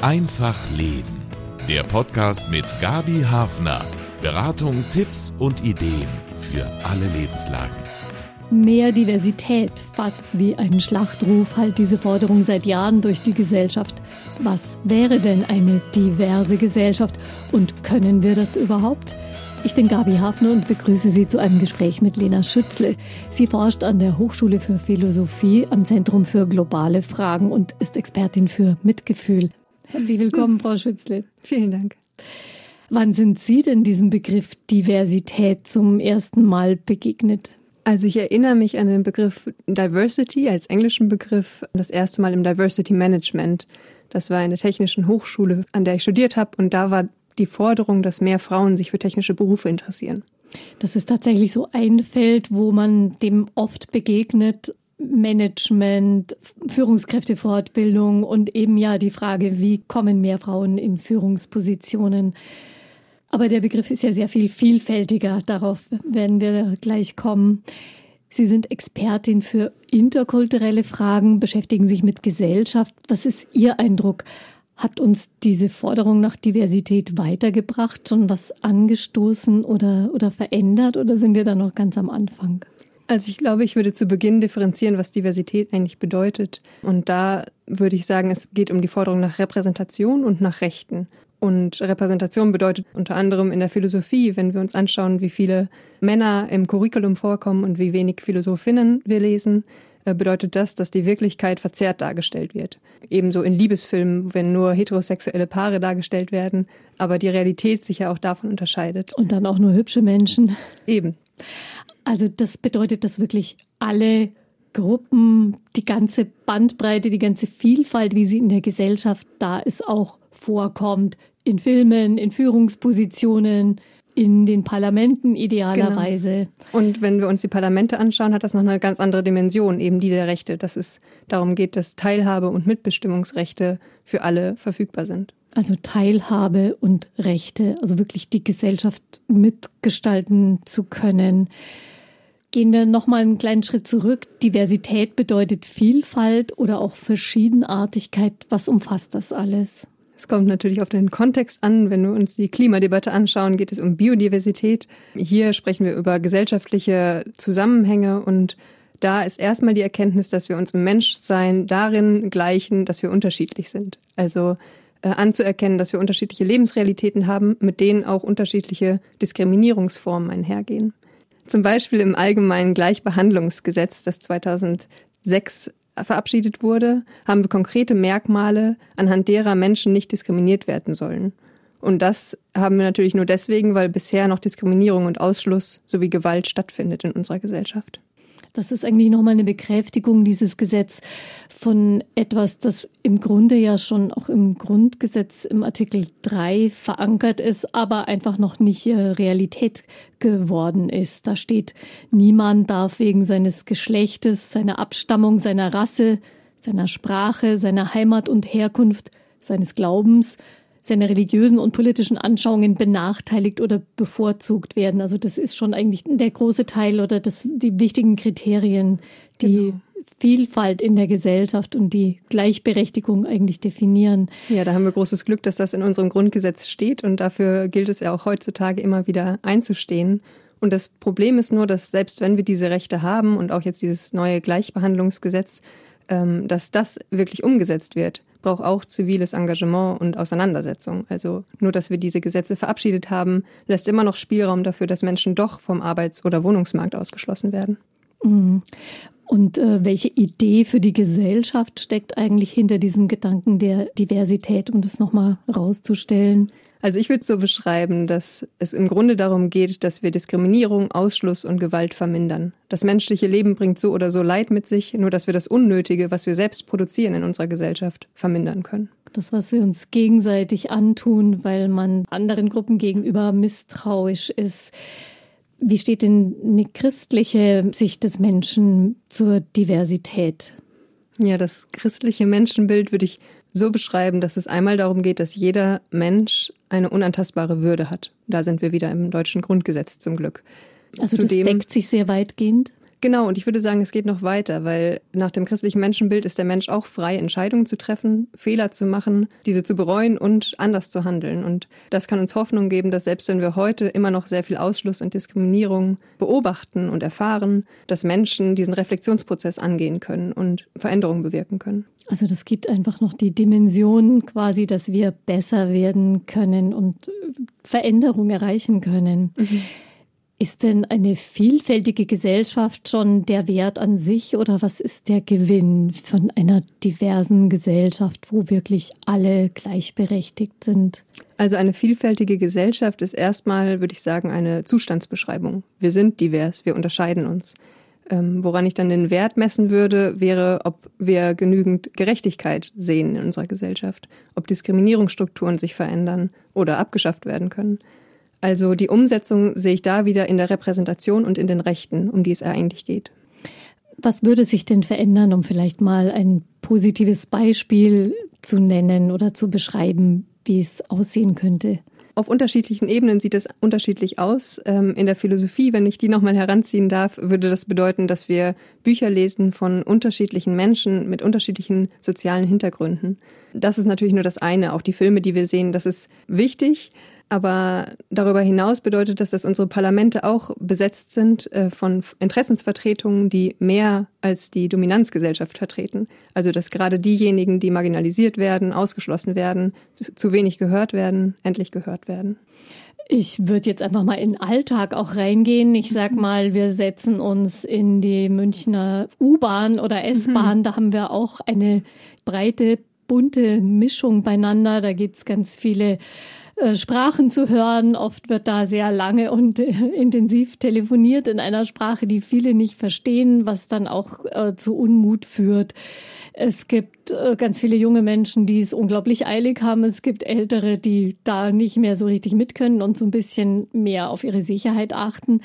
Einfach Leben. Der Podcast mit Gabi Hafner. Beratung, Tipps und Ideen für alle Lebenslagen. Mehr Diversität, fast wie ein Schlachtruf, halt diese Forderung seit Jahren durch die Gesellschaft. Was wäre denn eine diverse Gesellschaft und können wir das überhaupt? Ich bin Gabi Hafner und begrüße Sie zu einem Gespräch mit Lena Schützle. Sie forscht an der Hochschule für Philosophie am Zentrum für globale Fragen und ist Expertin für Mitgefühl. Herzlich willkommen, Frau Schützle. Vielen Dank. Wann sind Sie denn diesem Begriff Diversität zum ersten Mal begegnet? Also ich erinnere mich an den Begriff Diversity als englischen Begriff das erste Mal im Diversity Management. Das war in der Technischen Hochschule, an der ich studiert habe und da war die Forderung, dass mehr Frauen sich für technische Berufe interessieren. Das ist tatsächlich so ein Feld, wo man dem oft begegnet. Management, Führungskräftefortbildung und eben ja die Frage, wie kommen mehr Frauen in Führungspositionen. Aber der Begriff ist ja sehr viel vielfältiger. Darauf werden wir gleich kommen. Sie sind Expertin für interkulturelle Fragen, beschäftigen sich mit Gesellschaft. Was ist Ihr Eindruck? Hat uns diese Forderung nach Diversität weitergebracht, schon was angestoßen oder, oder verändert oder sind wir da noch ganz am Anfang? Also ich glaube, ich würde zu Beginn differenzieren, was Diversität eigentlich bedeutet. Und da würde ich sagen, es geht um die Forderung nach Repräsentation und nach Rechten. Und Repräsentation bedeutet unter anderem in der Philosophie, wenn wir uns anschauen, wie viele Männer im Curriculum vorkommen und wie wenig Philosophinnen wir lesen, äh, bedeutet das, dass die Wirklichkeit verzerrt dargestellt wird. Ebenso in Liebesfilmen, wenn nur heterosexuelle Paare dargestellt werden, aber die Realität sich ja auch davon unterscheidet. Und dann auch nur hübsche Menschen. Eben. Also das bedeutet, dass wirklich alle Gruppen, die ganze Bandbreite, die ganze Vielfalt, wie sie in der Gesellschaft da ist, auch vorkommt. In Filmen, in Führungspositionen, in den Parlamenten idealerweise. Genau. Und wenn wir uns die Parlamente anschauen, hat das noch eine ganz andere Dimension, eben die der Rechte, dass es darum geht, dass Teilhabe und Mitbestimmungsrechte für alle verfügbar sind. Also Teilhabe und Rechte, also wirklich die Gesellschaft mitgestalten zu können. Gehen wir noch mal einen kleinen Schritt zurück. Diversität bedeutet Vielfalt oder auch Verschiedenartigkeit. Was umfasst das alles? Es kommt natürlich auf den Kontext an. Wenn wir uns die Klimadebatte anschauen, geht es um Biodiversität. Hier sprechen wir über gesellschaftliche Zusammenhänge und da ist erstmal die Erkenntnis, dass wir uns im Menschsein darin gleichen, dass wir unterschiedlich sind. Also äh, anzuerkennen, dass wir unterschiedliche Lebensrealitäten haben, mit denen auch unterschiedliche Diskriminierungsformen einhergehen. Zum Beispiel im Allgemeinen Gleichbehandlungsgesetz, das 2006 verabschiedet wurde, haben wir konkrete Merkmale, anhand derer Menschen nicht diskriminiert werden sollen. Und das haben wir natürlich nur deswegen, weil bisher noch Diskriminierung und Ausschluss sowie Gewalt stattfindet in unserer Gesellschaft. Das ist eigentlich nochmal eine Bekräftigung, dieses Gesetz, von etwas, das im Grunde ja schon auch im Grundgesetz im Artikel 3 verankert ist, aber einfach noch nicht äh, Realität geworden ist. Da steht, niemand darf wegen seines Geschlechtes, seiner Abstammung, seiner Rasse, seiner Sprache, seiner Heimat und Herkunft, seines Glaubens, seine religiösen und politischen Anschauungen benachteiligt oder bevorzugt werden. Also das ist schon eigentlich der große Teil oder das, die wichtigen Kriterien, die genau. Vielfalt in der Gesellschaft und die Gleichberechtigung eigentlich definieren. Ja, da haben wir großes Glück, dass das in unserem Grundgesetz steht und dafür gilt es ja auch heutzutage immer wieder einzustehen. Und das Problem ist nur, dass selbst wenn wir diese Rechte haben und auch jetzt dieses neue Gleichbehandlungsgesetz, ähm, dass das wirklich umgesetzt wird, braucht auch ziviles Engagement und Auseinandersetzung. Also nur, dass wir diese Gesetze verabschiedet haben, lässt immer noch Spielraum dafür, dass Menschen doch vom Arbeits- oder Wohnungsmarkt ausgeschlossen werden. Mhm. Und äh, welche Idee für die Gesellschaft steckt eigentlich hinter diesem Gedanken der Diversität, um das nochmal rauszustellen? Also ich würde es so beschreiben, dass es im Grunde darum geht, dass wir Diskriminierung, Ausschluss und Gewalt vermindern. Das menschliche Leben bringt so oder so Leid mit sich, nur dass wir das Unnötige, was wir selbst produzieren in unserer Gesellschaft, vermindern können. Das, was wir uns gegenseitig antun, weil man anderen Gruppen gegenüber misstrauisch ist. Wie steht denn eine christliche Sicht des Menschen zur Diversität? Ja, das christliche Menschenbild würde ich so beschreiben, dass es einmal darum geht, dass jeder Mensch eine unantastbare Würde hat. Da sind wir wieder im deutschen Grundgesetz zum Glück. Also Zudem, das deckt sich sehr weitgehend? Genau, und ich würde sagen, es geht noch weiter, weil nach dem christlichen Menschenbild ist der Mensch auch frei, Entscheidungen zu treffen, Fehler zu machen, diese zu bereuen und anders zu handeln. Und das kann uns Hoffnung geben, dass selbst wenn wir heute immer noch sehr viel Ausschluss und Diskriminierung beobachten und erfahren, dass Menschen diesen Reflexionsprozess angehen können und Veränderungen bewirken können. Also das gibt einfach noch die Dimension quasi, dass wir besser werden können und Veränderung erreichen können. Mhm. Ist denn eine vielfältige Gesellschaft schon der Wert an sich oder was ist der Gewinn von einer diversen Gesellschaft, wo wirklich alle gleichberechtigt sind? Also eine vielfältige Gesellschaft ist erstmal, würde ich sagen, eine Zustandsbeschreibung. Wir sind divers, wir unterscheiden uns. Ähm, woran ich dann den Wert messen würde, wäre, ob wir genügend Gerechtigkeit sehen in unserer Gesellschaft, ob Diskriminierungsstrukturen sich verändern oder abgeschafft werden können. Also die Umsetzung sehe ich da wieder in der Repräsentation und in den Rechten, um die es eigentlich geht. Was würde sich denn verändern, um vielleicht mal ein positives Beispiel zu nennen oder zu beschreiben, wie es aussehen könnte? Auf unterschiedlichen Ebenen sieht es unterschiedlich aus. Ähm, in der Philosophie, wenn ich die nochmal heranziehen darf, würde das bedeuten, dass wir Bücher lesen von unterschiedlichen Menschen mit unterschiedlichen sozialen Hintergründen. Das ist natürlich nur das eine. Auch die Filme, die wir sehen, das ist wichtig. Aber darüber hinaus bedeutet das, dass unsere Parlamente auch besetzt sind äh, von Interessensvertretungen, die mehr als die Dominanzgesellschaft vertreten. Also dass gerade diejenigen, die marginalisiert werden, ausgeschlossen werden, zu wenig gehört werden, endlich gehört werden. Ich würde jetzt einfach mal in den Alltag auch reingehen. Ich sag mhm. mal, wir setzen uns in die Münchner U-Bahn oder S-Bahn. Mhm. Da haben wir auch eine breite, bunte Mischung beieinander. Da gibt's ganz viele äh, Sprachen zu hören. Oft wird da sehr lange und intensiv telefoniert in einer Sprache, die viele nicht verstehen, was dann auch äh, zu Unmut führt. Es gibt äh, ganz viele junge Menschen, die es unglaublich eilig haben. Es gibt ältere, die da nicht mehr so richtig mit können und so ein bisschen mehr auf ihre Sicherheit achten.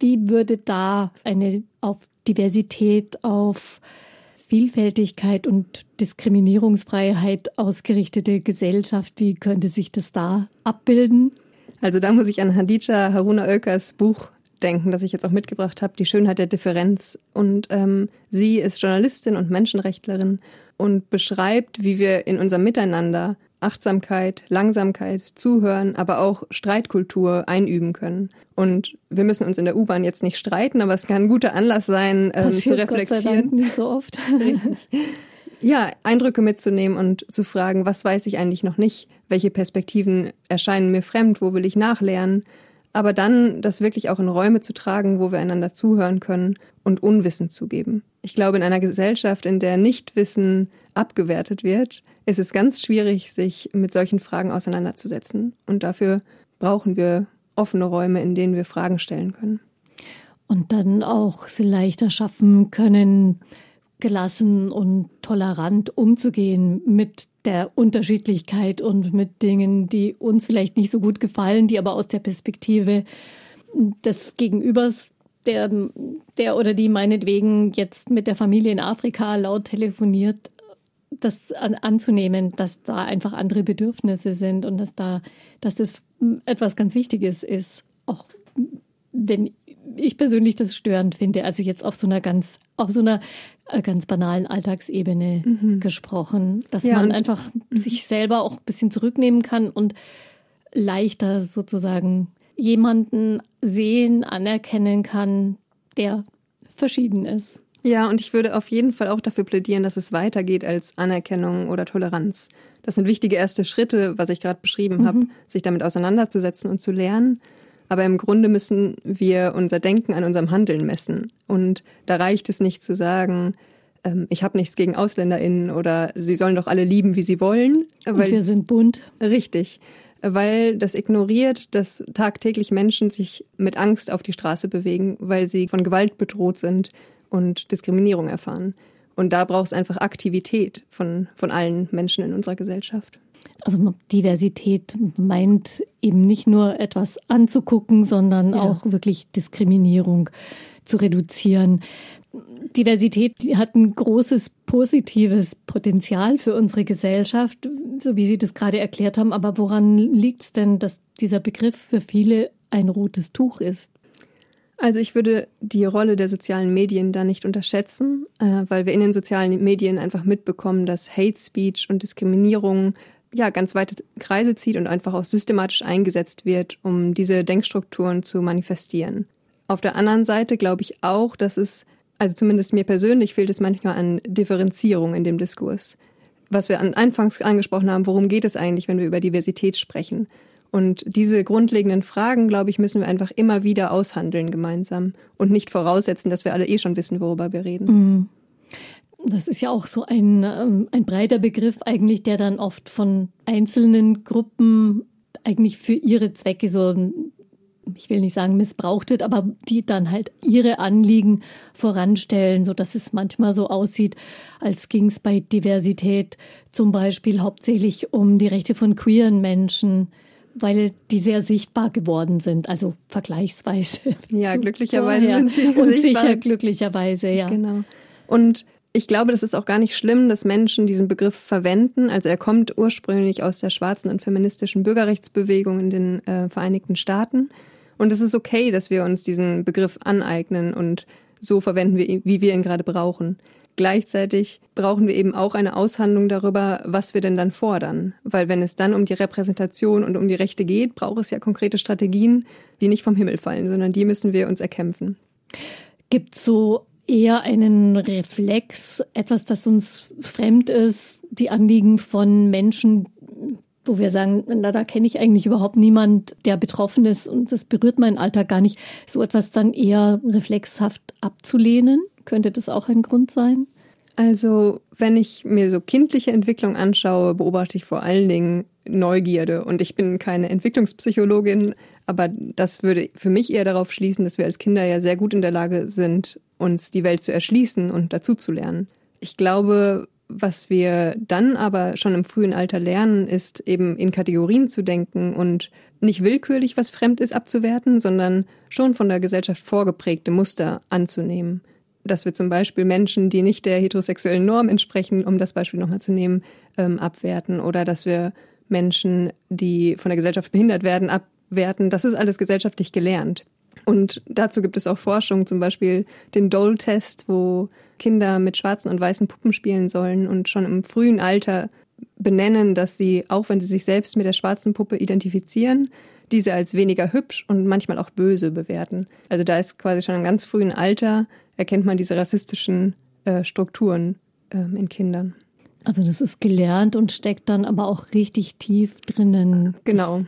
Wie würde da eine auf Diversität, auf Vielfältigkeit und Diskriminierungsfreiheit ausgerichtete Gesellschaft, wie könnte sich das da abbilden? Also da muss ich an Hadija Haruna Oelkers Buch denken, das ich jetzt auch mitgebracht habe, Die Schönheit der Differenz. Und ähm, sie ist Journalistin und Menschenrechtlerin und beschreibt, wie wir in unserem Miteinander Achtsamkeit, Langsamkeit, Zuhören, aber auch Streitkultur einüben können. Und wir müssen uns in der U-Bahn jetzt nicht streiten, aber es kann ein guter Anlass sein, ähm, zu reflektieren. Gott sei Dank nicht so oft. ja, Eindrücke mitzunehmen und zu fragen, was weiß ich eigentlich noch nicht? Welche Perspektiven erscheinen mir fremd? Wo will ich nachlernen? Aber dann das wirklich auch in Räume zu tragen, wo wir einander zuhören können und Unwissen zugeben. Ich glaube, in einer Gesellschaft, in der Nichtwissen abgewertet wird, ist es ganz schwierig, sich mit solchen Fragen auseinanderzusetzen. Und dafür brauchen wir offene Räume, in denen wir Fragen stellen können. Und dann auch sie leichter schaffen können, gelassen und tolerant umzugehen mit der Unterschiedlichkeit und mit Dingen, die uns vielleicht nicht so gut gefallen, die aber aus der Perspektive des Gegenübers, der, der oder die meinetwegen jetzt mit der Familie in Afrika laut telefoniert, das an, anzunehmen, dass da einfach andere Bedürfnisse sind und dass da, dass das etwas ganz Wichtiges ist. Auch wenn ich persönlich das störend finde, also jetzt auf so einer ganz, auf so einer äh, ganz banalen Alltagsebene mhm. gesprochen, dass ja, man einfach sich selber auch ein bisschen zurücknehmen kann und leichter sozusagen jemanden sehen, anerkennen kann, der verschieden ist. Ja, und ich würde auf jeden Fall auch dafür plädieren, dass es weitergeht als Anerkennung oder Toleranz. Das sind wichtige erste Schritte, was ich gerade beschrieben mhm. habe, sich damit auseinanderzusetzen und zu lernen. Aber im Grunde müssen wir unser Denken an unserem Handeln messen. Und da reicht es nicht zu sagen, ähm, ich habe nichts gegen AusländerInnen oder sie sollen doch alle lieben, wie sie wollen. Und wir sind bunt. Richtig. Weil das ignoriert, dass tagtäglich Menschen sich mit Angst auf die Straße bewegen, weil sie von Gewalt bedroht sind und Diskriminierung erfahren. Und da braucht es einfach Aktivität von, von allen Menschen in unserer Gesellschaft. Also Diversität meint eben nicht nur etwas anzugucken, sondern ja. auch wirklich Diskriminierung zu reduzieren. Diversität hat ein großes positives Potenzial für unsere Gesellschaft, so wie Sie das gerade erklärt haben. Aber woran liegt es denn, dass dieser Begriff für viele ein rotes Tuch ist? Also ich würde die Rolle der sozialen Medien da nicht unterschätzen, äh, weil wir in den sozialen Medien einfach mitbekommen, dass Hate Speech und Diskriminierung ja ganz weite Kreise zieht und einfach auch systematisch eingesetzt wird, um diese Denkstrukturen zu manifestieren. Auf der anderen Seite glaube ich auch, dass es, also zumindest mir persönlich fehlt es manchmal an Differenzierung in dem Diskurs. Was wir anfangs angesprochen haben, worum geht es eigentlich, wenn wir über Diversität sprechen? Und diese grundlegenden Fragen, glaube ich, müssen wir einfach immer wieder aushandeln gemeinsam und nicht voraussetzen, dass wir alle eh schon wissen, worüber wir reden. Mhm. Das ist ja auch so ein, ähm, ein breiter Begriff eigentlich, der dann oft von einzelnen Gruppen eigentlich für ihre Zwecke so, ich will nicht sagen missbraucht wird, aber die dann halt ihre Anliegen voranstellen, so dass es manchmal so aussieht, als ging es bei Diversität zum Beispiel hauptsächlich um die Rechte von queeren Menschen weil die sehr sichtbar geworden sind, also vergleichsweise. Ja, glücklicherweise sind sie und sichtbar. sicher glücklicherweise, ja. Genau. Und ich glaube, das ist auch gar nicht schlimm, dass Menschen diesen Begriff verwenden. Also er kommt ursprünglich aus der schwarzen und feministischen Bürgerrechtsbewegung in den äh, Vereinigten Staaten. Und es ist okay, dass wir uns diesen Begriff aneignen und so verwenden, wir, wie wir ihn gerade brauchen. Gleichzeitig brauchen wir eben auch eine Aushandlung darüber, was wir denn dann fordern. Weil wenn es dann um die Repräsentation und um die Rechte geht, braucht es ja konkrete Strategien, die nicht vom Himmel fallen, sondern die müssen wir uns erkämpfen. Gibt es so eher einen Reflex, etwas, das uns fremd ist, die Anliegen von Menschen, wo wir sagen, na, da kenne ich eigentlich überhaupt niemand, der betroffen ist und das berührt meinen Alltag gar nicht, so etwas dann eher reflexhaft abzulehnen? Könnte das auch ein Grund sein? Also, wenn ich mir so kindliche Entwicklung anschaue, beobachte ich vor allen Dingen Neugierde. Und ich bin keine Entwicklungspsychologin, aber das würde für mich eher darauf schließen, dass wir als Kinder ja sehr gut in der Lage sind, uns die Welt zu erschließen und dazuzulernen. Ich glaube, was wir dann aber schon im frühen Alter lernen, ist eben in Kategorien zu denken und nicht willkürlich, was fremd ist, abzuwerten, sondern schon von der Gesellschaft vorgeprägte Muster anzunehmen dass wir zum Beispiel Menschen, die nicht der heterosexuellen Norm entsprechen, um das Beispiel nochmal zu nehmen, ähm, abwerten oder dass wir Menschen, die von der Gesellschaft behindert werden, abwerten. Das ist alles gesellschaftlich gelernt. Und dazu gibt es auch Forschung, zum Beispiel den Dole-Test, wo Kinder mit schwarzen und weißen Puppen spielen sollen und schon im frühen Alter benennen, dass sie, auch wenn sie sich selbst mit der schwarzen Puppe identifizieren, diese als weniger hübsch und manchmal auch böse bewerten. Also da ist quasi schon im ganz frühen Alter erkennt man diese rassistischen äh, Strukturen äh, in Kindern. Also das ist gelernt und steckt dann aber auch richtig tief drinnen. Genau. Das,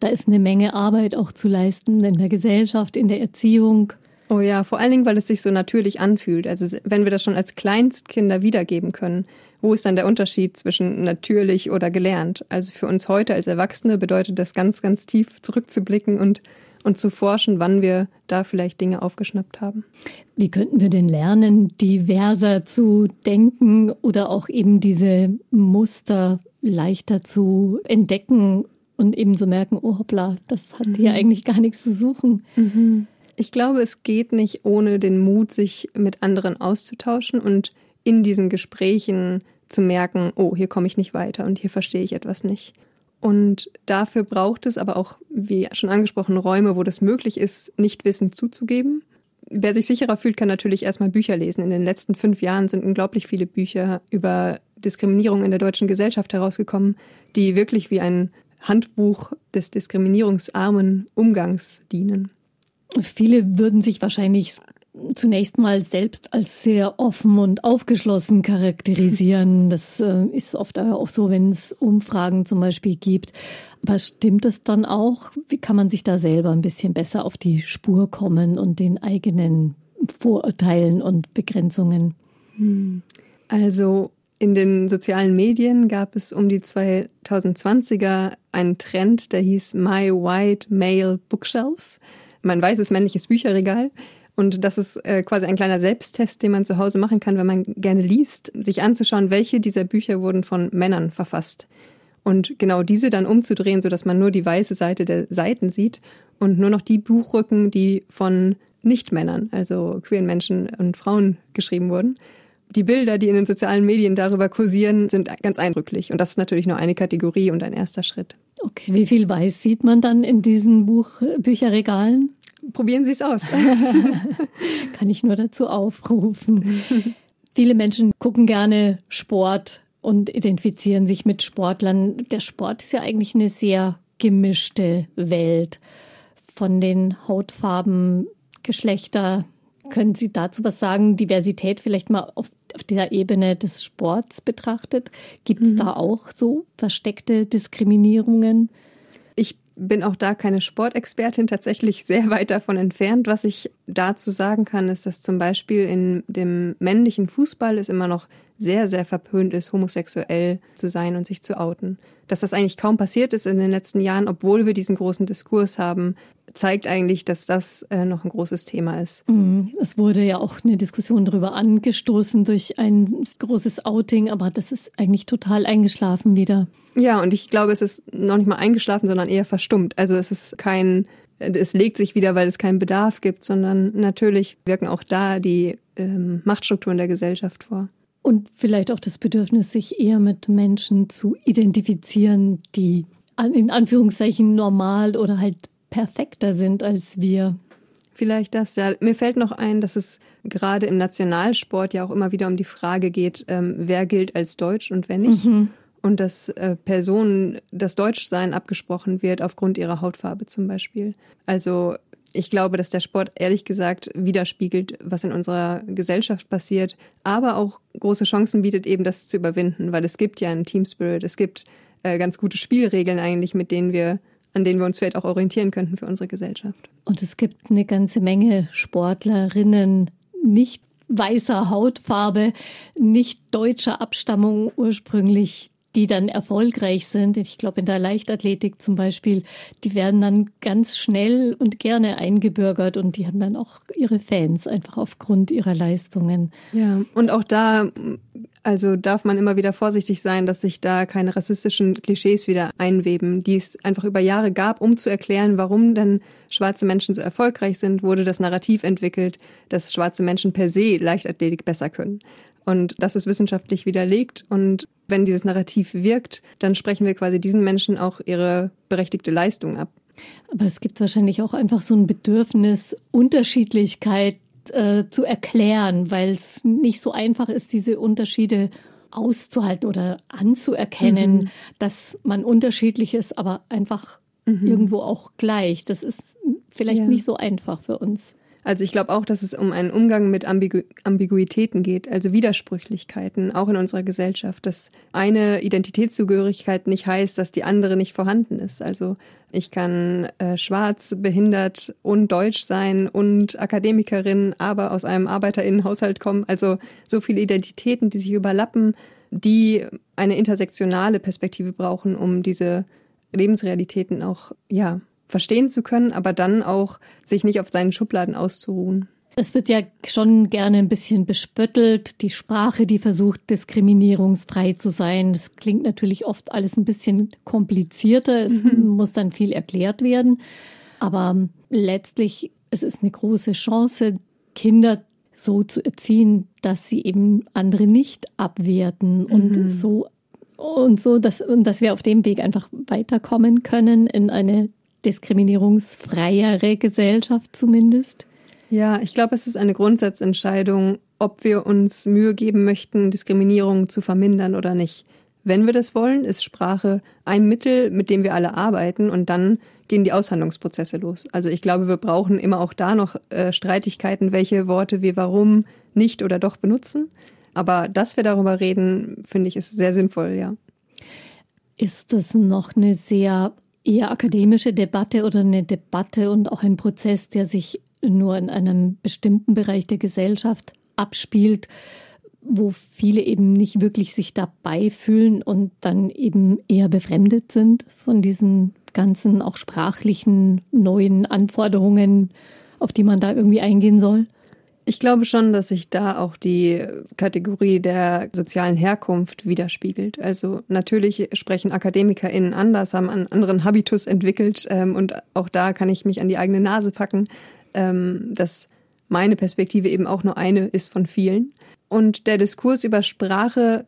da ist eine Menge Arbeit auch zu leisten in der Gesellschaft, in der Erziehung. Oh ja, vor allen Dingen, weil es sich so natürlich anfühlt. Also wenn wir das schon als Kleinstkinder wiedergeben können, wo ist dann der Unterschied zwischen natürlich oder gelernt? Also für uns heute als Erwachsene bedeutet das ganz, ganz tief zurückzublicken und und zu forschen, wann wir da vielleicht Dinge aufgeschnappt haben. Wie könnten wir denn lernen, diverser zu denken oder auch eben diese Muster leichter zu entdecken und eben zu merken, oh hoppla, das hat mhm. hier eigentlich gar nichts zu suchen. Mhm. Ich glaube, es geht nicht ohne den Mut, sich mit anderen auszutauschen und in diesen Gesprächen zu merken, oh, hier komme ich nicht weiter und hier verstehe ich etwas nicht. Und dafür braucht es aber auch, wie schon angesprochen, Räume, wo das möglich ist, Nichtwissen zuzugeben. Wer sich sicherer fühlt, kann natürlich erstmal Bücher lesen. In den letzten fünf Jahren sind unglaublich viele Bücher über Diskriminierung in der deutschen Gesellschaft herausgekommen, die wirklich wie ein Handbuch des diskriminierungsarmen Umgangs dienen. Viele würden sich wahrscheinlich zunächst mal selbst als sehr offen und aufgeschlossen charakterisieren. Das äh, ist oft auch so, wenn es Umfragen zum Beispiel gibt. Aber stimmt es dann auch? Wie kann man sich da selber ein bisschen besser auf die Spur kommen und den eigenen Vorurteilen und Begrenzungen? Hm. Also in den sozialen Medien gab es um die 2020er einen Trend, der hieß My White Male Bookshelf. Mein weißes männliches Bücherregal. Und das ist äh, quasi ein kleiner Selbsttest, den man zu Hause machen kann, wenn man gerne liest, sich anzuschauen, welche dieser Bücher wurden von Männern verfasst. Und genau diese dann umzudrehen, sodass man nur die weiße Seite der Seiten sieht und nur noch die Buchrücken, die von Nicht-Männern, also queeren Menschen und Frauen geschrieben wurden. Die Bilder, die in den sozialen Medien darüber kursieren, sind ganz eindrücklich. Und das ist natürlich nur eine Kategorie und ein erster Schritt. Okay, wie viel weiß sieht man dann in diesen Buch Bücherregalen? probieren Sie es aus. Kann ich nur dazu aufrufen. Viele Menschen gucken gerne Sport und identifizieren sich mit Sportlern. Der Sport ist ja eigentlich eine sehr gemischte Welt. Von den Hautfarben, Geschlechter. Können Sie dazu was sagen? Diversität vielleicht mal auf, auf dieser Ebene des Sports betrachtet. Gibt es mhm. da auch so versteckte Diskriminierungen? Ich bin auch da keine Sportexpertin, tatsächlich sehr weit davon entfernt. Was ich dazu sagen kann, ist, dass zum Beispiel in dem männlichen Fußball es immer noch sehr, sehr verpönt ist, homosexuell zu sein und sich zu outen. Dass das eigentlich kaum passiert ist in den letzten Jahren, obwohl wir diesen großen Diskurs haben, zeigt eigentlich, dass das äh, noch ein großes Thema ist. Mhm. Es wurde ja auch eine Diskussion darüber angestoßen durch ein großes Outing, aber das ist eigentlich total eingeschlafen wieder. Ja, und ich glaube, es ist noch nicht mal eingeschlafen, sondern eher verstummt. Also es ist kein, es legt sich wieder, weil es keinen Bedarf gibt, sondern natürlich wirken auch da die ähm, Machtstrukturen der Gesellschaft vor. Und vielleicht auch das Bedürfnis, sich eher mit Menschen zu identifizieren, die in Anführungszeichen normal oder halt perfekter sind als wir. Vielleicht das, ja. Mir fällt noch ein, dass es gerade im Nationalsport ja auch immer wieder um die Frage geht, ähm, wer gilt als Deutsch und wer nicht. Mhm und dass äh, Personen das Deutschsein abgesprochen wird aufgrund ihrer Hautfarbe zum Beispiel. Also ich glaube, dass der Sport ehrlich gesagt widerspiegelt, was in unserer Gesellschaft passiert, aber auch große Chancen bietet, eben das zu überwinden, weil es gibt ja einen Team Spirit, es gibt äh, ganz gute Spielregeln eigentlich, mit denen wir an denen wir uns vielleicht auch orientieren könnten für unsere Gesellschaft. Und es gibt eine ganze Menge Sportlerinnen, nicht weißer Hautfarbe, nicht deutscher Abstammung ursprünglich, die dann erfolgreich sind, ich glaube in der Leichtathletik zum Beispiel, die werden dann ganz schnell und gerne eingebürgert und die haben dann auch ihre Fans einfach aufgrund ihrer Leistungen. Ja, und auch da, also darf man immer wieder vorsichtig sein, dass sich da keine rassistischen Klischees wieder einweben, die es einfach über Jahre gab, um zu erklären, warum denn schwarze Menschen so erfolgreich sind, wurde das Narrativ entwickelt, dass schwarze Menschen per se Leichtathletik besser können. Und das ist wissenschaftlich widerlegt. Und wenn dieses Narrativ wirkt, dann sprechen wir quasi diesen Menschen auch ihre berechtigte Leistung ab. Aber es gibt wahrscheinlich auch einfach so ein Bedürfnis, Unterschiedlichkeit äh, zu erklären, weil es nicht so einfach ist, diese Unterschiede auszuhalten oder anzuerkennen, mhm. dass man unterschiedlich ist, aber einfach mhm. irgendwo auch gleich. Das ist vielleicht ja. nicht so einfach für uns. Also ich glaube auch, dass es um einen Umgang mit Ambigu Ambiguitäten geht, also Widersprüchlichkeiten, auch in unserer Gesellschaft, dass eine Identitätszugehörigkeit nicht heißt, dass die andere nicht vorhanden ist. Also ich kann äh, schwarz, behindert und deutsch sein und Akademikerin, aber aus einem Arbeiterinnenhaushalt kommen. Also so viele Identitäten, die sich überlappen, die eine intersektionale Perspektive brauchen, um diese Lebensrealitäten auch ja verstehen zu können, aber dann auch sich nicht auf seinen Schubladen auszuruhen. Es wird ja schon gerne ein bisschen bespöttelt, die Sprache, die versucht, diskriminierungsfrei zu sein. Das klingt natürlich oft alles ein bisschen komplizierter. Es mhm. muss dann viel erklärt werden. Aber letztlich, es ist eine große Chance, Kinder so zu erziehen, dass sie eben andere nicht abwerten und mhm. so und so, dass, und dass wir auf dem Weg einfach weiterkommen können in eine diskriminierungsfreiere Gesellschaft zumindest? Ja, ich glaube, es ist eine Grundsatzentscheidung, ob wir uns Mühe geben möchten, Diskriminierung zu vermindern oder nicht. Wenn wir das wollen, ist Sprache ein Mittel, mit dem wir alle arbeiten und dann gehen die Aushandlungsprozesse los. Also ich glaube, wir brauchen immer auch da noch äh, Streitigkeiten, welche Worte wir warum nicht oder doch benutzen. Aber dass wir darüber reden, finde ich, ist sehr sinnvoll, ja. Ist das noch eine sehr eher akademische Debatte oder eine Debatte und auch ein Prozess, der sich nur in einem bestimmten Bereich der Gesellschaft abspielt, wo viele eben nicht wirklich sich dabei fühlen und dann eben eher befremdet sind von diesen ganzen auch sprachlichen neuen Anforderungen, auf die man da irgendwie eingehen soll? Ich glaube schon, dass sich da auch die Kategorie der sozialen Herkunft widerspiegelt. Also natürlich sprechen AkademikerInnen anders, haben einen anderen Habitus entwickelt ähm, und auch da kann ich mich an die eigene Nase packen, ähm, dass meine Perspektive eben auch nur eine ist von vielen. Und der Diskurs über Sprache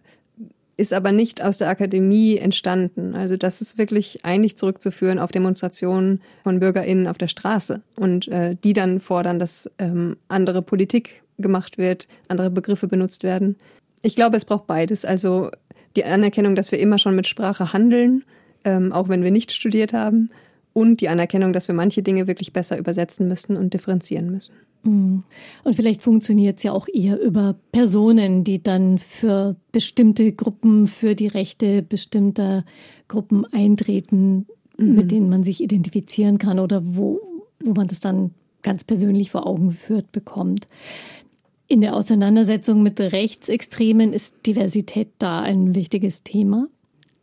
ist aber nicht aus der Akademie entstanden. Also das ist wirklich eigentlich zurückzuführen auf Demonstrationen von BürgerInnen auf der Straße und äh, die dann fordern, dass ähm, andere Politik gemacht wird, andere Begriffe benutzt werden. Ich glaube, es braucht beides. Also die Anerkennung, dass wir immer schon mit Sprache handeln, ähm, auch wenn wir nicht studiert haben, und die Anerkennung, dass wir manche Dinge wirklich besser übersetzen müssen und differenzieren müssen. Mhm. Und vielleicht funktioniert es ja auch eher über Personen, die dann für bestimmte Gruppen, für die Rechte bestimmter Gruppen eintreten, mhm. mit denen man sich identifizieren kann oder wo, wo man das dann ganz persönlich vor Augen geführt bekommt. In der Auseinandersetzung mit Rechtsextremen ist Diversität da ein wichtiges Thema.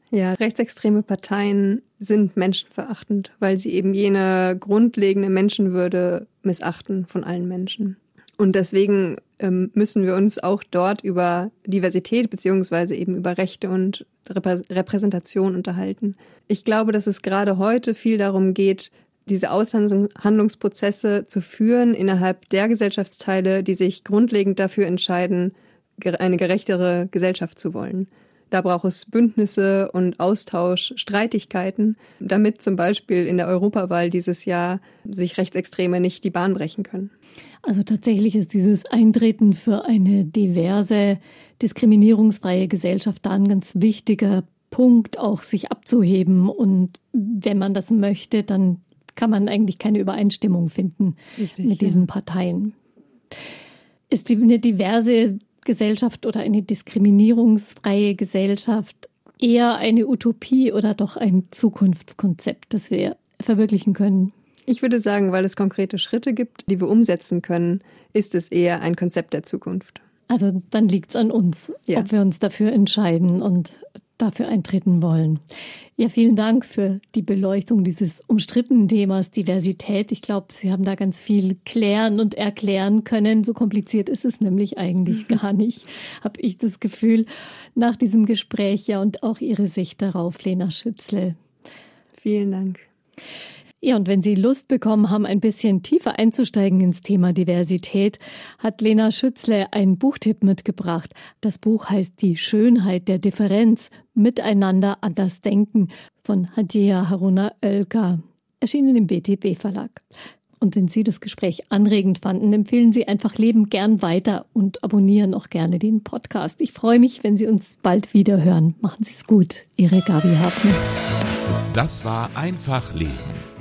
Ja, rechtsextreme Parteien sind menschenverachtend, weil sie eben jene grundlegende Menschenwürde missachten von allen Menschen. Und deswegen ähm, müssen wir uns auch dort über Diversität beziehungsweise eben über Rechte und Reprä Repräsentation unterhalten. Ich glaube, dass es gerade heute viel darum geht, diese Aushandlungsprozesse zu führen innerhalb der Gesellschaftsteile, die sich grundlegend dafür entscheiden, eine gerechtere Gesellschaft zu wollen. Da braucht es Bündnisse und Austausch, Streitigkeiten, damit zum Beispiel in der Europawahl dieses Jahr sich Rechtsextreme nicht die Bahn brechen können. Also tatsächlich ist dieses Eintreten für eine diverse, diskriminierungsfreie Gesellschaft da ein ganz wichtiger Punkt, auch sich abzuheben. Und wenn man das möchte, dann kann man eigentlich keine Übereinstimmung finden Richtig, mit diesen ja. Parteien. Ist eine diverse Gesellschaft oder eine diskriminierungsfreie Gesellschaft eher eine Utopie oder doch ein Zukunftskonzept, das wir verwirklichen können? Ich würde sagen, weil es konkrete Schritte gibt, die wir umsetzen können, ist es eher ein Konzept der Zukunft. Also dann liegt es an uns, ja. ob wir uns dafür entscheiden und dafür eintreten wollen. Ja, vielen Dank für die Beleuchtung dieses umstrittenen Themas Diversität. Ich glaube, Sie haben da ganz viel klären und erklären können. So kompliziert ist es nämlich eigentlich gar nicht, habe ich das Gefühl, nach diesem Gespräch ja und auch Ihre Sicht darauf, Lena Schützle. Vielen Dank. Ja, und wenn Sie Lust bekommen haben, ein bisschen tiefer einzusteigen ins Thema Diversität, hat Lena Schützle einen Buchtipp mitgebracht. Das Buch heißt Die Schönheit der Differenz, Miteinander anders denken von Hajia Haruna Oelka, erschienen im BTB Verlag. Und wenn Sie das Gespräch anregend fanden, empfehlen Sie einfach Leben gern weiter und abonnieren auch gerne den Podcast. Ich freue mich, wenn Sie uns bald wieder hören. Machen Sie es gut. Ihre Gabi Hafner. Das war Einfach Leben